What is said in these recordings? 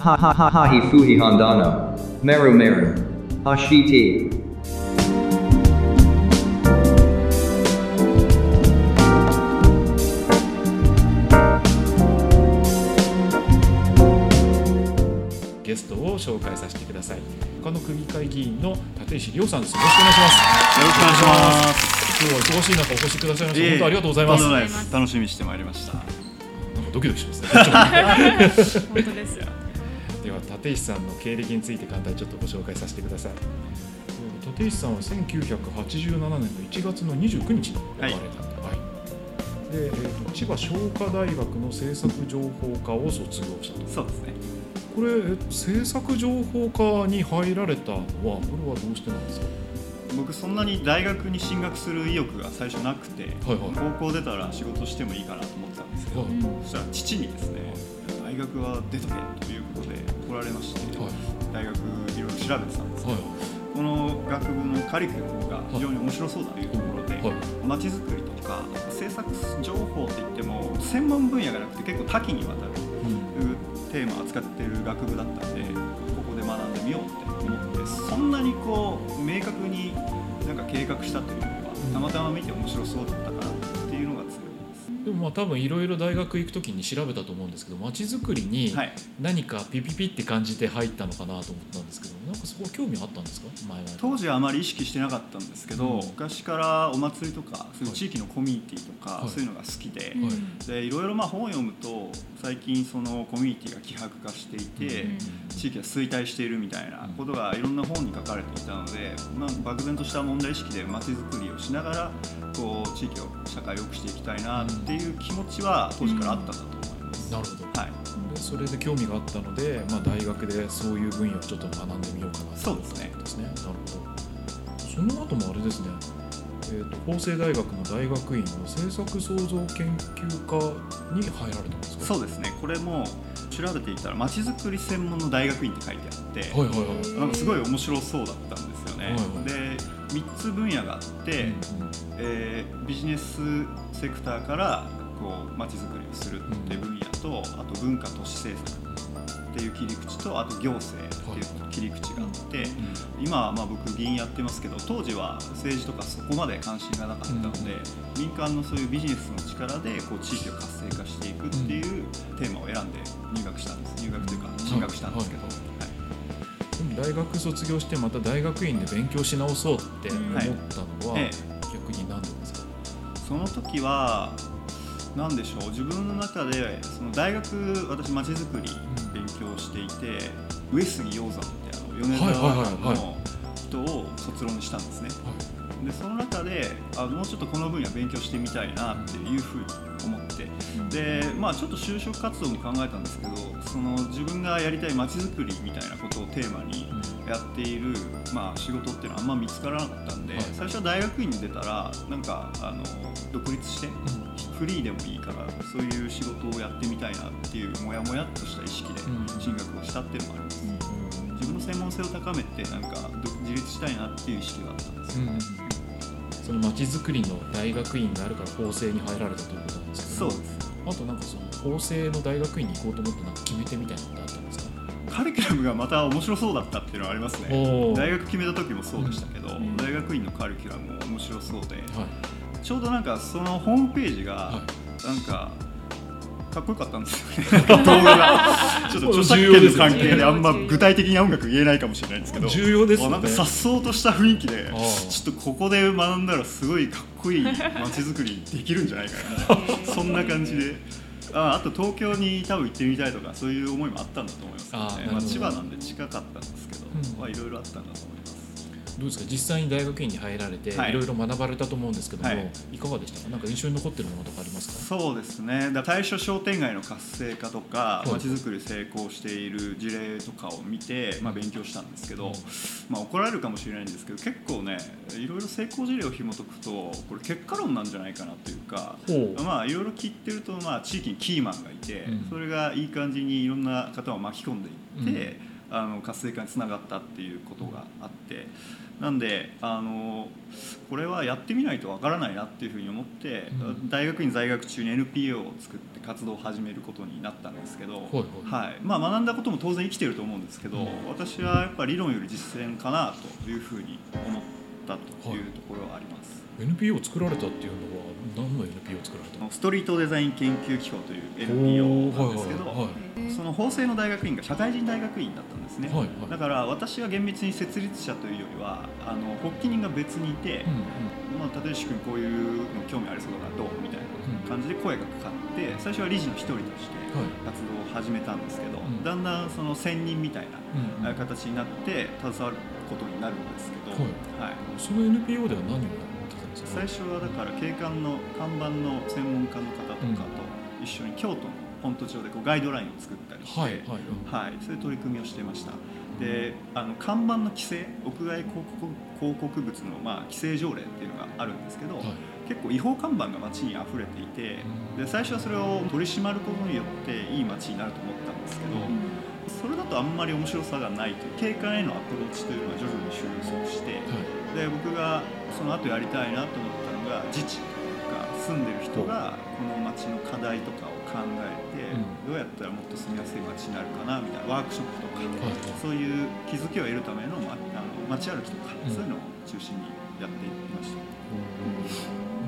ははははひふひはんだな。メルメル。はして。ゲストを紹介させてください他の区議会議員の立石亮さんですよろしくお願いしますよろしくお願いします。今日は忙しい中お越しくださいました本当ありがとうございます楽しみにしてまいりました。なんかドキドキしますね 本当ですよ。では立石さんの経歴について簡単にちょっとご紹介させてください。立石さんは1987年の1月の29日に生まれた、はい。でえーと千葉商科大学の政策情報科を卒業したと。そうですね。これえ政策情報科に入られたのはこれはどうしてなんですか？僕そんなに大学に進学する意欲が最初なくて、はいはい。高校出たら仕事してもいいかなと思ってたんですけど、はい。そしたら父にですね、大学は出とけということで来られまして、はい。大学いろいろ調べてたんですけど、はい。この学部のカリキュラムが非常に面白そうだというところで、はい。まちづくりとか政策情報って言っても専門分野がなくて結構多岐にわたるうんテーマを扱っている学部だったんでここで学んでみようって思ってそんなにこう明確になんか計画したというよりはたまたま見て面白そうだったからまあ多分いろいろ大学行くときに調べたと思うんですけど街づくりにはい、何かピピピって感じて入ったのかなと思ったんですけどなんこ興味あったんですか？当時はあまり意識してなかったんですけど、うん。昔からお祭りとかそういう地域のコミュニティとか、はい。そういうのが好きで,、はい。でいろいろまあ本を読むと最近そのコミュニティが希薄化していて、うん。地域が衰退しているみたいなことがいろんな本に書かれていたので、まあ、漠然とした問題意識でまちづくりをしながらこう地域を社会を良くしていきたいなっていう気持ちは当時からあったんだと思います。なるほど。はい、でそれで興味があったので、まあ、大学でそういう分野をちょっと学んでみようかなとそうですね。ですね。なるほど。その後もあれですね、えー、と法政大学の大学院の政策創造研究科に入られたんですか？そうですね。これも調べていたらまちづくり専門の大学院って書いてあって、はいはいはい。なんかすごい面白そうだったんですよね。はいはい。で3つ分野があって、うん。えービジネスセクターからこう街づくりをするって分野と、あと文化都市政策っていう切り口とあと行政っていう切り口があって、今はまあ僕議員やってますけど当時は政治とかそこまで関心がなかったので、民間のそういうビジネスの力でこう地域を活性化していくっていうテーマを選んで入学したんです。入学というか進学したんですけど、はい。大学卒業してまた大学院で勉強し直そうって思ったのは、え逆に何でですか、その時は何でしょう？自分の中でその大学私まちづくり勉強していて、上杉鷹山ってあの米沢はいはいはいはいの人を卒論にしたんですね。でその中であもうちょっとこの分野勉強してみたいなっていうふうに思って。でまあちょっと就職活動も考えたんですけどその自分がやりたいまちづくりみたいなことをテーマにやっている、まあ、仕事っていうのはあんま見つからなかったんで、はい。最初は大学院に出たらなんかあの独立してフリーでもいいからそういう仕事をやってみたいなっていうモヤモヤっとした意識でうん。進学をしたっていうのもあります、自分の専門性を高めてなんか独自立したいなっていう意識があったんですよ、その街づくりの大学院があるから法政に入られたということなんですけどそうです。あとなんかその法政の大学院に行こうと思ってなんか決め手みたいなのってあったんですか？カリキュラムがまた面白そうだったっていうのはありますね。大学決めた時もそうでしたけど、ん。大学院のカリキュラムも面白そうではい。ちょうどなんかそのホームページがはなんかかっこよかったんですよね。動画が。ちょっと著作権の関係であんま具体的な音楽言えないかもしれないんですけど重要ですよね。あなんか颯爽とした雰囲気でちょっとここで学んだらすごいかっこいい街づくりできるんじゃないかな。そんな感じでああと東京に多分行ってみたいとかそういう思いもあったんだと思いますけどね。まあ、千葉なんで近かったんですけど、うん。まあ、いろいろあったんだと思いますどうですか？実際に大学院に入られて、はい。いろいろ学ばれたと思うんですけども、はい。い、かがでしたか？なんか印象に残ってるものとかありますか？そうですね。だ対処商店街の活性化とかい。まちづくり成功している事例とかを見て、まあ、勉強したんですけど、まあ、怒られるかもしれないんですけど結構ねいろいろ成功事例を紐解くとこれ結果論なんじゃないかなというかまあいろいろ聞いてると、まあ、地域にキーマンがいて、うん。それがいい感じにいろんな方を巻き込んでいって、あの活性化につながったっていうことがあってなんであのこれはやってみないとわからないなっていうふうに思って、うん。大学院在学中に NPO を作って活動を始めることになったんですけど、はいはい。はい。まあ、学んだことも当然生きてると思うんですけど、うん。私はやっぱり理論より実践かなというふうに思ったというところはあります。NPO を作られたっていうのは何の NPO を作られたの？ストリートデザイン研究機構という NPO なんですけど、はい。はいその法政の大学院が社会人大学院だったんですね、はいはい。だから私は厳密に設立者というよりはあの発起人が別にいて、うんまあ、立石君こういうの興味ありそうだからどうみたいな感じで声がかかって最初は理事の一人としてはい。活動を始めたんですけど、ん。だんだんその専任みたいなうんうん。形になって携わることになるんですけど、はい。はい。その NPO では何をやってたんですか？最初はだから景観の看板の専門家の方とかと一緒に京都の本都町でこうガイドラインを作ったりして、はいはいそういう取り組みをしてました。であの看板の規制屋外広告広告物の、まあ、規制条例っていうのがあるんですけど、はい。結構違法看板が街に溢れていてで最初はそれを取り締まることによっていい街になると思ったんですけど、それだとあんまり面白さがないという景観へのアプローチというのは徐々に収束して、で僕がその後やりたいなと思ったのが自治というか住んでる人がこの街の課題とかを考えて、うん。どうやったらもっと住みやすい街になるかなみたいなワークショップとか、はいそういう気づきを得るための,、ま、あの街歩きとか、うん。そういうのを中心にやっていきました。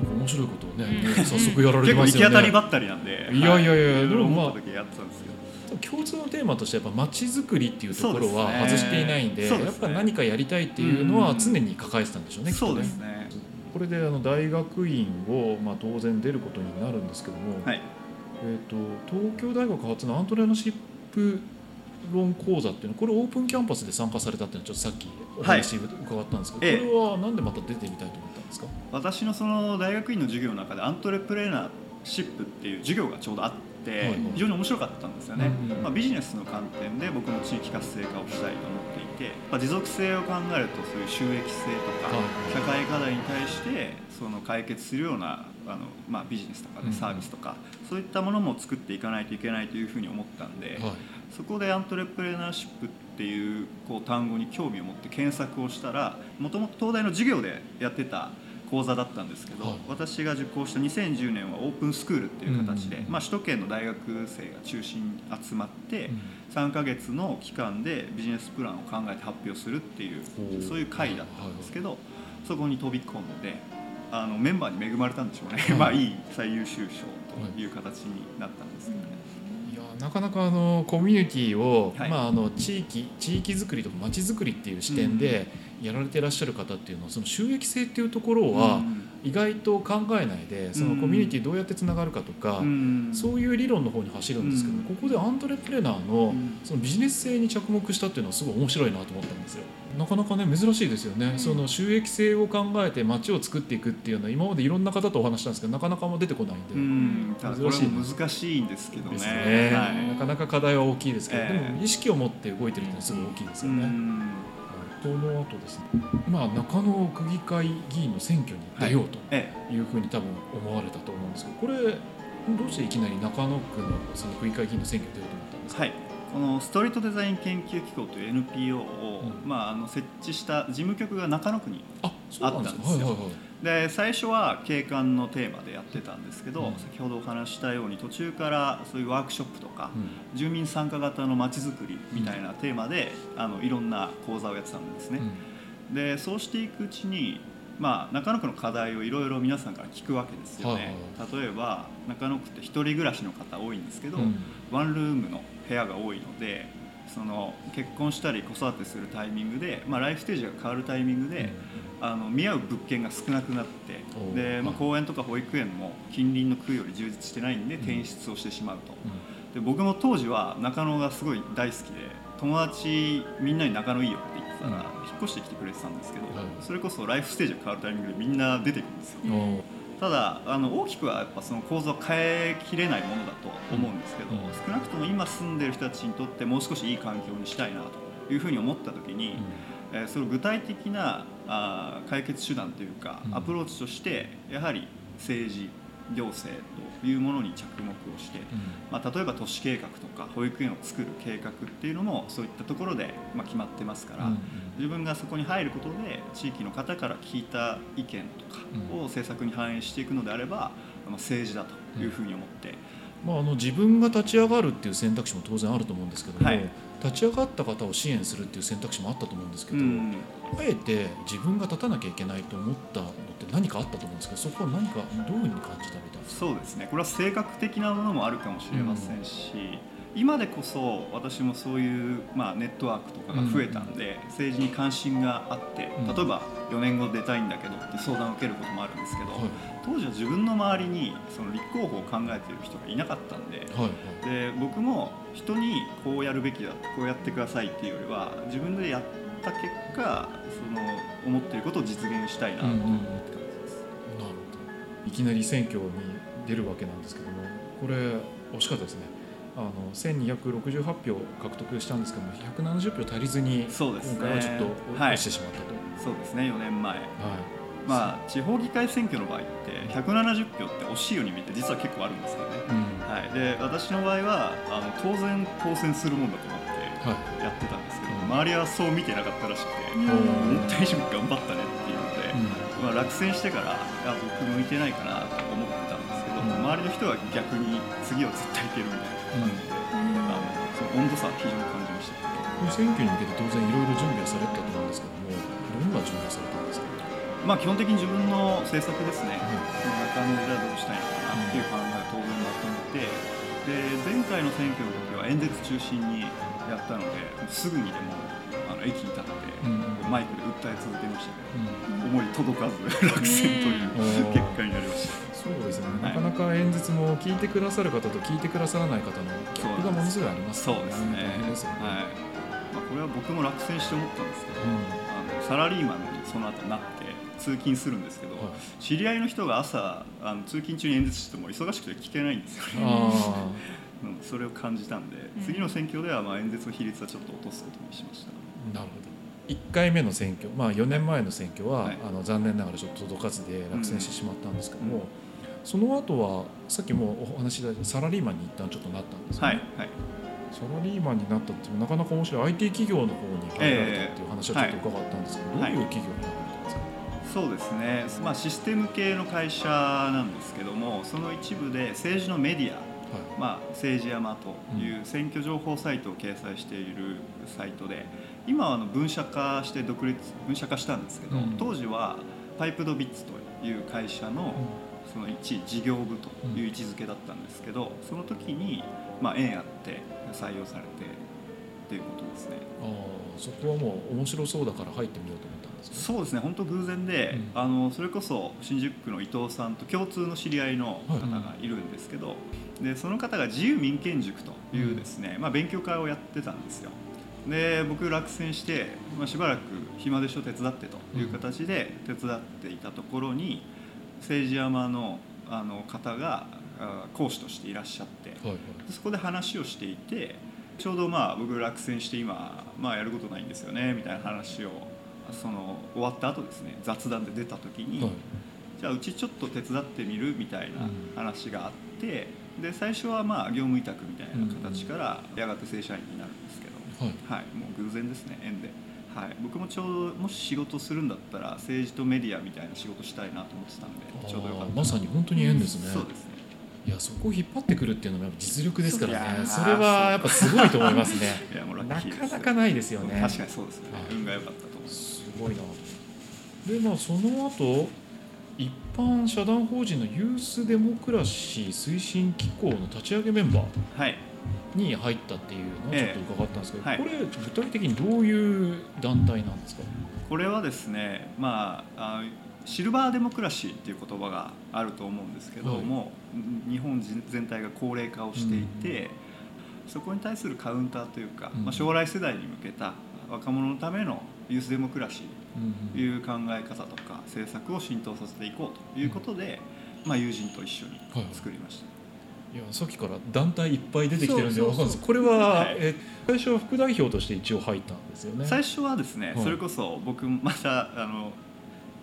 面白いことをねうん。早速やられて結構行きますよね当たりばったりなんでいやいやいやはでもまあ思った時やってたんですけど。共通のテーマとしてやっぱ街づくりっていうところは外していないんでね。やっぱ何かやりたいっていうのはうん。常に抱えてたんでしょうね、きっとそうねですね。これであの大学院を、まあ、当然出ることになるんですけども、はいえー、と東京大学発のアントレーナーシップ論講座っていうのこれオープンキャンパスで参加されたっていうのはちょっとさっきお話伺ったんですけど、ええ。これはなんでまた出てみたいと思ったんですか、私のその大学院の授業の中でアントレプレーナーシップっていう授業がちょうどあって、はいはい。非常に面白かったんですよね、うんうん。まあ、ビジネスの観点で僕も地域活性化をしたいと思っていて、まあ、持続性を考えるとそういう収益性とか、はい。社会課題に対してその解決するようなあの、まあ、ビジネスとか、ね、うんうん。サービスとか、そういったものも作っていかないといけないというふうに思ったんで、はい。そこでアントレプレーナーシップっていうこう単語に興味を持って検索をしたらもともと東大の授業でやってた講座だったんですけど、はい。私が受講した2010年はオープンスクールっていう形で、うんうん。うんまあ、首都圏の大学生が中心に集まって、うん。3ヶ月の期間でビジネスプランを考えて発表するっていうそういう会だったんですけど、そこに飛び込んであのメンバーに恵まれたんでしょうね、はいまあいい最優秀賞という形になったんですけどね。いやなかなかあのコミュニティを、はい。まあ、あの地域地域づくりとか街づくりっていう視点でやられていらっしゃる方っていうのはその収益性っていうところはうん意外と考えないでそのコミュニティどうやってつながるかとか、うん。そういう理論の方に走るんですけど、うん。ここでアントレプレナーのうん。そのビジネス性に着目したっていうのはすごい面白いなと思ったんですよ。なかなかね珍しいですよね、その収益性を考えて街を作っていくっていうのは今までいろんな方とお話したんですけどなかなかも出てこないんで。うん、ただこれ珍しいも難しいんですけどね。ね、はい。なかなか課題は大きいですけど、ええ。でも意識を持って動いてるっていうのはすごい大きいですうよね。んこの後ですね、まあ、中野区議会議員の選挙に出ようとえい。うふうに多分思われたと思うんですけどこれどうしていきなり中野区のその区議会議員の選挙に出ようと思ったんですか、はい、このストリートデザイン研究機構という NPO を、うん。まあ、あの設置した事務局が中野区にあったんですよで最初は景観のテーマでやってたんですけど、うん。先ほどお話ししたように途中からそういうワークショップとか、う住民参加型のまちづくりみたいなテーマで、あのいろんな講座をやってたんですね。ん。でそうしていくうちに、まあ、中野区の課題をいろいろ皆さんから聞くわけですよね、例えば中野区って一人暮らしの方多いんですけど、うん。ワンルームの部屋が多いのでその結婚したり子育てするタイミングで、まあ、ライフステージが変わるタイミングで、あの見合う物件が少なくなっておで、まあ、はい公園とか保育園も近隣の区より充実してないんで転出をしてしまうと。で僕も当時は中野がすごい大好きで友達みんなに中野いいよって言ってたら、うん。引っ越してきてくれてたんですけど、はい。それこそライフステージが変わるタイミングでみんな出てくるんですよ。ただあの大きくはやっぱその構造は変えきれないものだと思うんですけど、うん。少なくとも今住んでる人たちにとってもう少しいい環境にしたいなというふうに思った時に、えーその具体的なあー解決手段というか、うん。アプローチとしてやはり政治行政というものに着目をして、まあ、例えば都市計画とか保育園を作る計画っていうのもそういったところで、まあ、決まってますから、自分がそこに入ることで地域の方から聞いた意見とかを政策に反映していくのであれば、まあ、政治だというふうに思って。まあ、あの自分が立ち上がるっていう選択肢も当然あると思うんですけども、はい、立ち上がった方を支援するっていう選択肢もあったと思うんですけど、うん、あえて自分が立たなきゃいけないと思ったのって何かあったと思うんですけどそこは何かどういうふうに感じたみたいですか？そうですね。これは性格的なものもあるかもしれませんし、うん今でこそ私もそういう、まあ、ネットワークとかが増えたんで、政治に関心があって例えば4年後出たいんだけどって相談を受けることもあるんですけど、当時は自分の周りにその立候補を考えている人がいなかったんで,、で僕も人にこうやるべきだこうやってくださいっていうよりは自分でやった結果その思っていることを実現したいなと思って感じです。なるほど。いきなり選挙に出るわけなんですけどもこれ惜しかったですね。あの1268票獲得したんですけども170票足りずに、今回はちょっと落ちてしまったと、はい、そうですね4年前、はい、まあ地方議会選挙の場合って170票って惜しいように見えて実は結構あるんですよね、うん、はい、で私の場合はあの当然当選するもんだと思ってやってたんですけど、はい、周りはそう見てなかったらしくて、思った以上に頑張ったねっていうので、うん、まあ、落選してからあ僕向いてないかなと思ってたんですけど、うん、周りの人は逆に次は絶対いけるみたいな感じで、あのその温度差は非常に感じましたこ選挙に向けて当然いろいろ準備はされたと思うんですけど。もどんな準備をされたんですかまあ基本的に自分の政策ですね、その中のじゃどうしたいのかなっていう考えを当然まとめて、で前回の選挙の時は演説中心にやったのですぐにでもあの駅に立って、マイクで訴え続けましたけど、思い届かず 落選という結果になりました。そうですね、なかなか演説も聞いてくださる方と聞いてくださらない方のギャップがものすごいありますね。そうですね。ですねはい。まあこれは僕も落選して思ったんですけど、うん、あのサラリーマンにその後なって通勤するんですけど、はい、知り合いの人が朝あの通勤中に演説しても忙しくて聞けないんですよね。それを感じたんで、次の選挙ではまあ演説の比率はちょっと落とすことにしました。なるほど。1回目の選挙、まあ、4年前の選挙は、はい、あの残念ながらちょっと届かずで落選してしまったんですけども、うんうんその後はさっきもお話しいただいたサラリーマンに一旦ちょっとなったんですね、はい。はい、サラリーマンになったってなかなか面白い IT 企業の方に入られたっていう話はちょっと伺ったんですけど、えーはい、どういう企業に入られたんですか、そうですね、まあ、システム系の会社なんですけどもその一部で政治のメディア、はい。まあ、政治山という選挙情報サイトを掲載しているサイトで今はあの分社化して独立分社化したんですけど、うん、当時はパイプドビッツという会社の、うん。その一事業部という位置づけだったんですけど、その時に、まあ、縁あって採用されてっていうことですね。ああそこはもう面白そうだから入ってみようと思ったんです、ね、そうですね。本当偶然で、うん、あのそれこそ新宿区の伊藤さんと共通の知り合いの方がいるんですけど、はい、でその方が自由民権塾というですね、うん、まあ、勉強会をやってたんですよで僕落選して、まあ、しばらく暇でしょ手伝ってという形で手伝っていたところに、政治山のあの方が講師としていらっしゃって、はいはい、そこで話をしていてちょうどまあ僕落選して今、まあ、やることないんですよねみたいな話をその終わった後ですね雑談で出た時に、はい、じゃあうちちょっと手伝ってみる？みたいな話があって、うん、で最初はまあ業務委託みたいな形からやがて正社員になるんですけど、はい、はい、もう偶然ですね縁で。はい、僕もちょうどもし仕事するんだったら政治とメディアみたいな仕事したいなと思ってたんでちょうどよかった。まさに本当に縁ですね、そうですね。いやそこを引っ張ってくるっていうのが実力ですからね。それはやっぱすごいと思いますね。いやもうなかなかないですよね。確かにそうですね、運が良かったと思います。すごいな。でまあその後一般社団法人のユースデモクラシー推進機構の立ち上げメンバー、はいに入ったっていうのをちょっと伺ったんですけど、ええはい、これ具体的にどういう団体なんですか？これはですね、まあ、あシルバーデモクラシーっていう言葉があると思うんですけども、はい、日本全体が高齢化をしていて、うん、そこに対するカウンターというか、うん、まあ、将来世代に向けた若者のためのユースデモクラシーという考え方とか政策を浸透させていこうということで、まあ、友人と一緒に作りました。はいいやさっきから団体いっぱい出てきてるんで分かるんです。これは、はい、え最初は副代表として一応入ったんですよね。最初はですね、はい、それこそ僕またあの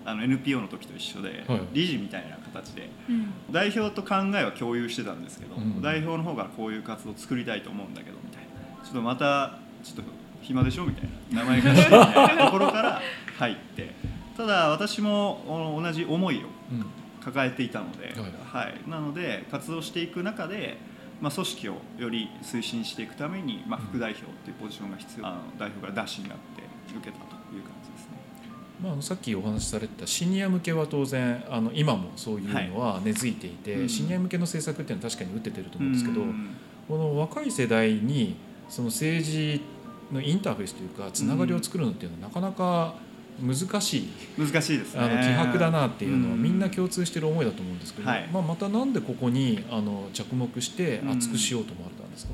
あの NPO の時と一緒で、はい。理事みたいな形でうん。代表と考えは共有してたんですけど、うん。代表の方からこういう活動を作りたいと思うんだけどみたいな。ちょっとまたちょっと暇でしょみたいな名前貸してみたいなところから入って。ただ私もお同じ思いをうん抱えていたので、はい。はい。なので活動していく中で、まあ、組織をより推進していくために、まあ、副代表っていうポジションが必要あの代表からダッシュになって受けたという感じですね。まあ、さっきお話しされてたシニア向けは当然あの今もそういうのは根付いていて、はいうん。シニア向けの政策っていうのは確かに打ててると思うんですけど、うん。この若い世代にその政治のインターフェースというかつながりを作るのっていうのはなかなか難しい、難しいですね。あの希薄だなっていうのはん。みんな共通してる思いだと思うんですけど、はい。まあ、またなんでここにあの着目して熱くしようと思われたんですか、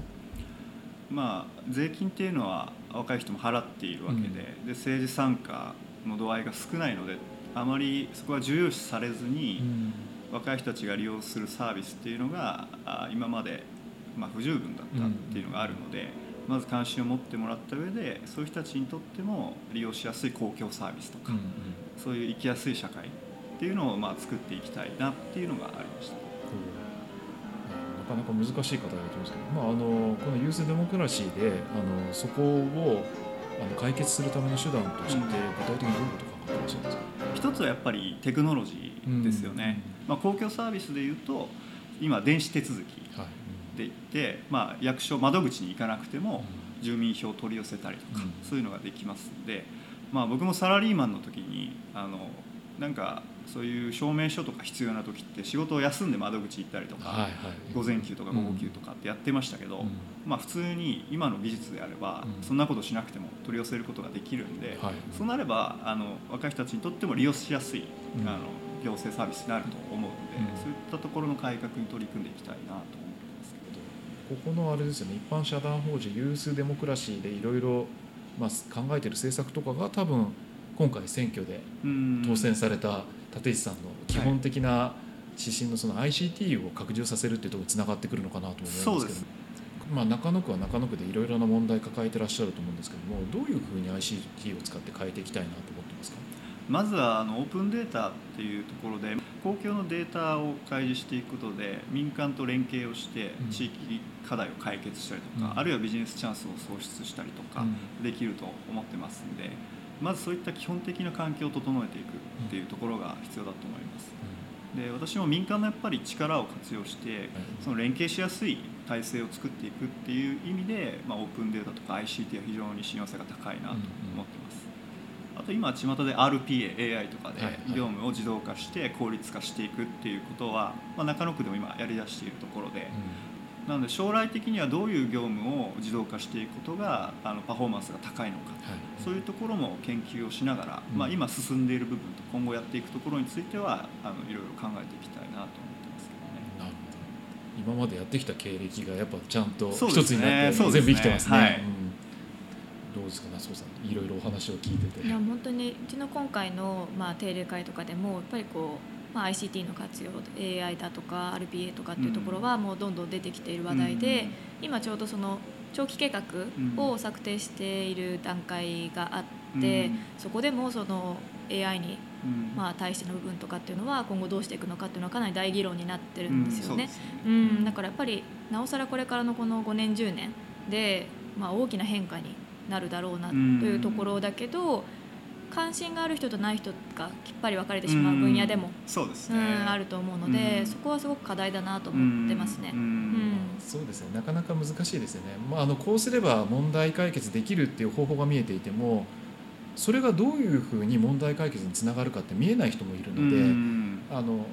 まあ、税金っていうのは若い人も払っているわけで,、で政治参加の度合いが少ないのであまりそこは重要視されずに、うん。若い人たちが利用するサービスっていうのがあ今まで、まあ、不十分だったっていうのがあるので、まず関心を持ってもらった上でそういう人たちにとっても利用しやすい公共サービスとか、うんうん。そういう生きやすい社会っていうのをまあ作っていきたいなっていうのがありました。なかなか難しい課題だと思うんですけど、まあ、あのこのユースデモクラシーであのそこをあの解決するための手段としてうん。具体的にどういうことを考えてらっしゃるんですか、一つはやっぱりテクノロジーですよね、まあ、公共サービスでいうと今電子手続きはいで言って、まあ、役所窓口に行かなくても住民票を取り寄せたりとか、うん。そういうのができますんで、まあ、僕もサラリーマンの時にあのなんかそういう証明書とか必要な時って仕事を休んで窓口行ったりとか、はいはい、午前休とか午後休とかってやってましたけど、うん。まあ、普通に今の技術であれば、うん。そんなことしなくても取り寄せることができるんで、はい。そうなればあの若い人たちにとっても利用しやすい、うん。あの行政サービスになると思うので、うん。そういったところの改革に取り組んでいきたいなと。ここのあれですよね。一般社団法人ユースデモクラシーでいろいろまあ考えてる政策とかが多分今回選挙でうん。当選された立石さんの基本的な指針のその ICT を拡充させるっていうところにつながってくるのかなと思うんですけど。まあ、中野区は中野区でいろいろな問題抱えてらっしゃると思うんですけどもどういうふうに ICT を使って変えていきたいなと思ってまずはあのオープンデータっていうところで公共のデータを開示していくことで民間と連携をしてうん。地域課題を解決したりとか、うん。あるいはビジネスチャンスを創出したりとかうん。できると思ってますんでまずそういった基本的な環境を整えていくっていうところが必要だと思います。で私も民間のやっぱり力を活用してその連携しやすい体制を作っていくっていう意味で、まあ、オープンデータとか ICT は非常に親和性が高いなと思ってます。あと今巷で RPA、AI とかで業務を自動化して効率化していくっていうことは、まあ、中野区でも今やりだしているところで、なので将来的にはどういう業務を自動化していくことがあのパフォーマンスが高いのか。はい。そういうところも研究をしながら、うん。まあ、今進んでいる部分と今後やっていくところについてはあのいろいろ考えていきたいなと思ってますけどね。なるほど。今までやってきた経歴がやっぱちゃんと一つになって全部生きてますね。はい。うんどうですか、夏尾さん、いろいろお話を聞いてて。いや本当にうちの今回の、まあ、定例会とかでもやっぱりこう、まあ、ICT の活用 AI だとか RPA とかっていうところはもうどんどん出てきている話題で、今ちょうどその長期計画を策定している段階があって、うん。そこでもその AI にうん。まあ対しての部分とかっていうのは今後どうしていくのかっていうのはかなり大議論になってるんですよね。うんうん、だからやっぱりなおさらこれからのこの5年10年で、まあ、大きな変化になるだろうなというところだけど、関心がある人とない人がきっぱり分かれてしまう分野でも、そうですね、うん、あると思うので、うん。そこはすごく課題だなと思ってますね。うん。うん。そうですね、なかなか難しいですよね。まあ、あのこうすれば問題解決できるっていう方法が見えていても、それがどういうふうに問題解決につながるかって見えない人もいるので、うん。あの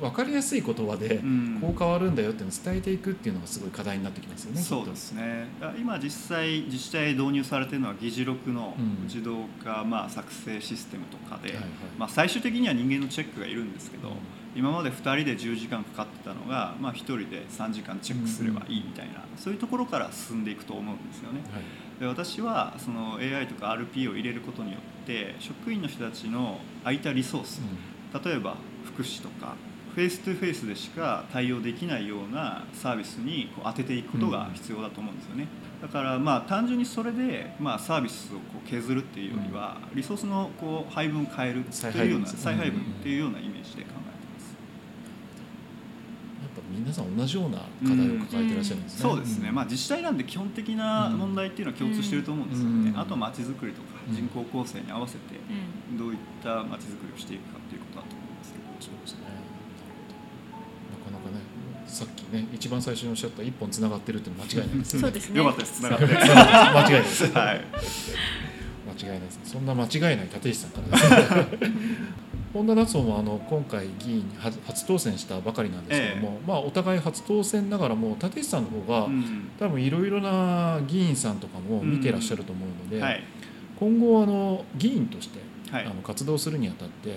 分かりやすい言葉でうん。こう変わるんだよっていうのを伝えていくっていうのがすごい課題になってきますよね。そうですね。あ今実際自治体で導入されているのは議事録のうん。自動化、まあ、作成システムとかで、まあ、最終的には人間のチェックがいるんですけど、うん。今まで2人で10時間かかってたのが、まあ、1人で3時間チェックすればいいみたいな、そういうとこきから進んでいくと思うんですよね。はい。で私はその AI とか RP を入れることによって職員の人たちの空いたリソース、例えば福祉とか face to face でしか対応できないようなサービスにこう当てていくことが必要だと思うんですよね。だからまあ単純にそれでまあサービスをこう削るっていうよりはリソースのこう配分を変えるっていうような再再配配分分っていうようなイメージで考えてます。やっぱ皆さん同じような課題を抱えてらっしゃるんですね。そうですね、まあ、自治体なんで基本的な問題っていうのは共通していると思うんですよね、うん。あとはまちづくりとかうん。人口構成に合わせてうん。どういったまちづくりをしていくかっていうことだとさっきね、一番最初におっしゃった一本つながってるっていうのは間違いないです。ね。そうですね。よかったです。つながって間違いないです。はい。間違いないです。そんな間違いない立石さんからですね。本田夏夫もあの今回議員に初初当選したばかりなんですけども、まあお互い初当選ながらも立石さんの方が、うん多分いろいろな議員さんとかも見てらっしゃると思うので、はい。今後あの議員としてはい。あの活動するにあたって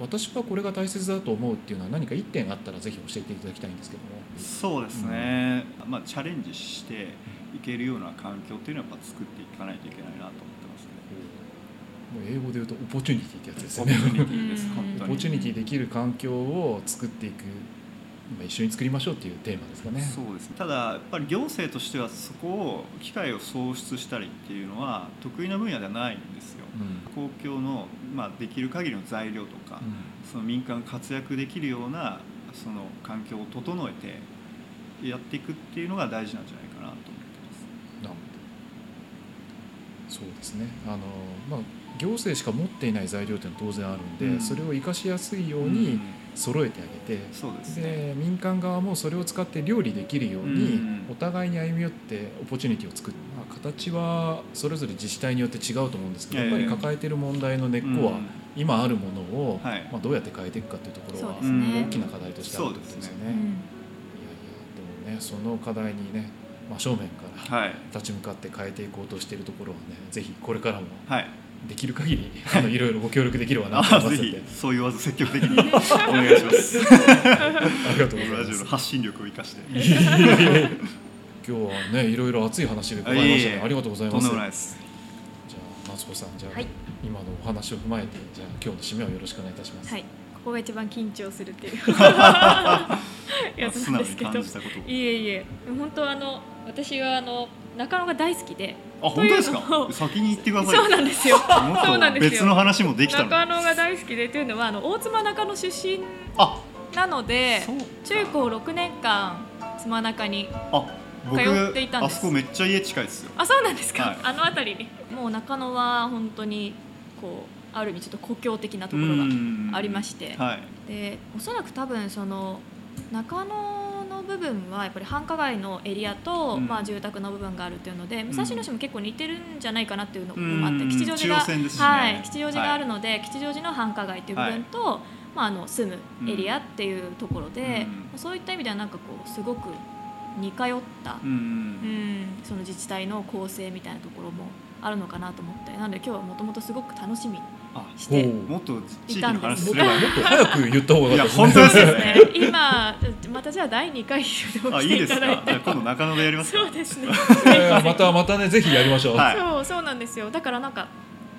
私はこれが大切だと思うっていうのは何か一点あったらぜひ教えていただきたいんですけども。そうですね、まあ、チャレンジしていけるような環境っていうのはやっぱ作っていかないといけないなと思ってますね。もう英語で言うと opportunity ってやつですよオポね。チュニティです opportunity できる環境を作っていく。まあ一緒に作りましょうっていうテーマですかね。そうですただやっぱり行政としてはそこを機会を創出したりっていうのは得意な分野ではないんですよ。うん。公共の、まあ、できる限りの材料とか、その民間が活躍できるようなその環境を整えてやっていくっていうのが大事なんじゃないかなと思ってます。そうですね。あの、まあ、行政しか持っていない材料っていうのは当然あるんで、うん。それを生かしやすいよううん。に揃えてあげて、そうですね。で民間側もそれを使って料理できるよううにん。お互いに歩み寄ってオポチュニティを作る、まあ、形はそれぞれ自治体によって違うと思うんですけど、ええやっぱり抱えている問題の根っこはうん今あるものを、はいまあ、どうやって変えていくかというところは大きな課題としてあるということですよね。うんいやいやでもねその課題にね真正面からはい立ち向かって変えていこうとしているところはねぜひこれからもはい。できる限りあのいろいろご協力できればなとあ思います ぜのでひそう言わず積極的に お願いします。ありがとうございラジオのます。発信力を生かして。今日はねいろいろ熱い話で伺いましたね。ありがとうございとんますでもないです。じゃあ夏子さんじゃあ、はい。今のお話を踏まえてじゃあ今日の締めをよろしくお願いいたします、はい。ここが一番緊張するっていう。やつなんですけど感じたことを。いえいえ。本当あの私はあの中野が大好きで。あ本当ですか？も。先に言ってください。そうなんですよ。もそうなんですよ。別の話もできた。中野が大好きで。というのはあの大妻中野出身あなので中高6年間妻中にあ僕通っていたんです。あそこめっちゃ家近いですよ。あそうなんですか、はい。あの辺りに。もう中野は本当にこうある意味ちょっと故郷的なところがありまして。はい。でおそらく多分その中野の部分はやっぱり繁華街のエリアと、うん。まあ、住宅の部分があるっていうので武蔵野市も結構似てるんじゃないかなっていうのうんもあって吉祥寺が、ね。はい、吉祥寺があるので、吉祥寺の繁華街っていう部分と、まあ、あの住むエリアっていうところで、うん。そういった意味ではなんかこうすごく似通った、ううんん。その自治体の構成みたいなところもあるのかなと思ってなので今日はもともとすごく楽しみにあしてもっと地域の話もすれば。っともっと早く言った方がいやよかった本当ですよね ね。今またじゃあ第2回あいいですか。来ていただいてじゃあ今度中野でやりますか。そうですね またまたねぜひやりましょう、はいそうそうなんですよだからなんか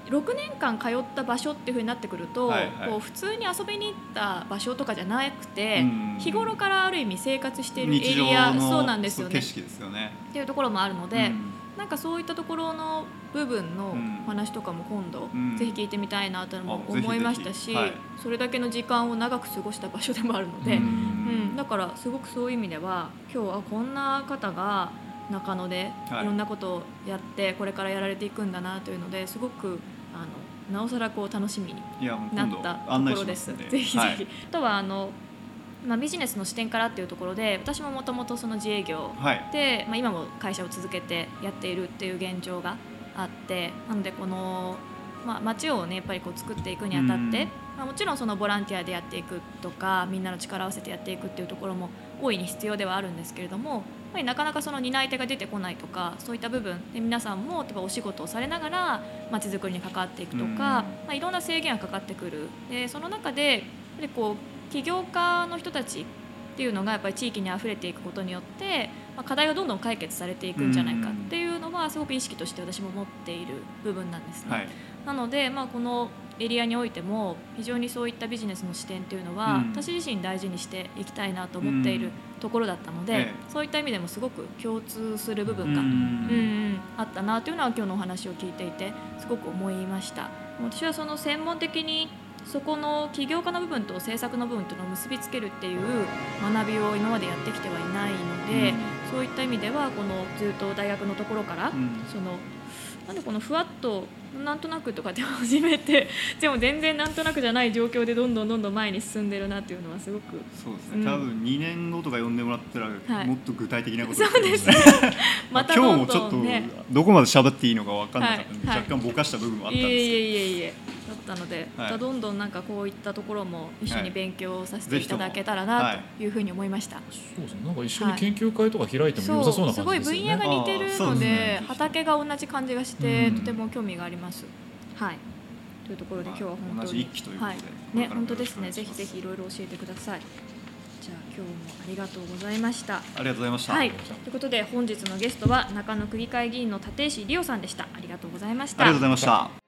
6年間通った場所っていうふうになってくると、はいはい。こう普通に遊びに行った場所とかじゃなくて、うん日頃からある意味生活しているエリアのそうなんですよね。景色ですよね。っていうところもあるので、うん。なんかそういったところの部分の話とかも今度、うん。ぜひ聞いてみたいなとも思いましたし、はい。それだけの時間を長く過ごした場所でもあるので、ううんん。だからすごくそういう意味では今日はこんな方が中野ではい。いろんなことをやってこれからやられていくんだなというのですごくあのなおさらこう楽しみになったところです。す。ぜひぜひ、はいあとはあの、まあ、ビジネスの視点からっていうところで私ももともとその自営業はい。で、まあ、今も会社を続けてやっているっていう現状があってなのでこの、まあ、街をねやっぱりこう作っていくにあたって、うんまあ、もちろんそのボランティアでやっていくとかみんなの力を合わせてやっていくっていうところも大いに必要ではあるんですけれどもぱりなかなかその担い手が出てこないとかそういった部分で皆さんも例えばお仕事をされながら街づくりに関わっていくとか、うん。まあ、いろんな制限がかかってくる。でその中でやっぱりこう起業家の人たちっていうのがやっぱり地域にあふれていくことによって、まあ、課題がどんどん解決されていくんじゃないかっていうのはすごく意識として私も持っている部分なんですね。はい。なので、まあ、このエリアにおいても非常にそういったビジネスの視点っていうのは、うん。私自身大事にしていきたいなと思っているところだったので、ええ。そういった意味でもすごく共通する部分が、うん。うんうんあったなというのは今日のお話を聞いていてすごく思いました。私はその専門的にそこの起業家の部分と政策の部分というのを結びつけるっていう学びを今までやってきてはいないので、うん。そういった意味ではこのずっと大学のところから、うん。そのなんでこのふわっとなんとなくとかって始めて でも全然なんとなくじゃない状況でどんどんどんどん前に進んでるなっていうのはすごくそうですね、うん。多分2年後とか呼んでもらったら、はい。もっと具体的なことそうですね。また今日もちょっとどこまで喋っていいのか分かんなかったので、はい。若干ぼかした部分もあったんですけど、いえいえいえいえ。だったので、またはいどんどんなんかこういったところも一緒に勉強させてはいいただけたらぜなというふうに思いました。そうですねなんか一緒に研究会とか開いても良さそうなすごい感じですよね分野が似てるのでね畑が同じ感じがして、うんとても興味があります。はい。というところで今日は本当にはい、ね本当ですね。ぜひぜひいろいろ教えてください。じゃあ今日もありがとうございました。ありがとうございました、はい。ということで本日のゲストは中野区議会議員の立石理央さんでした。ありがとうございました。ありがとうございました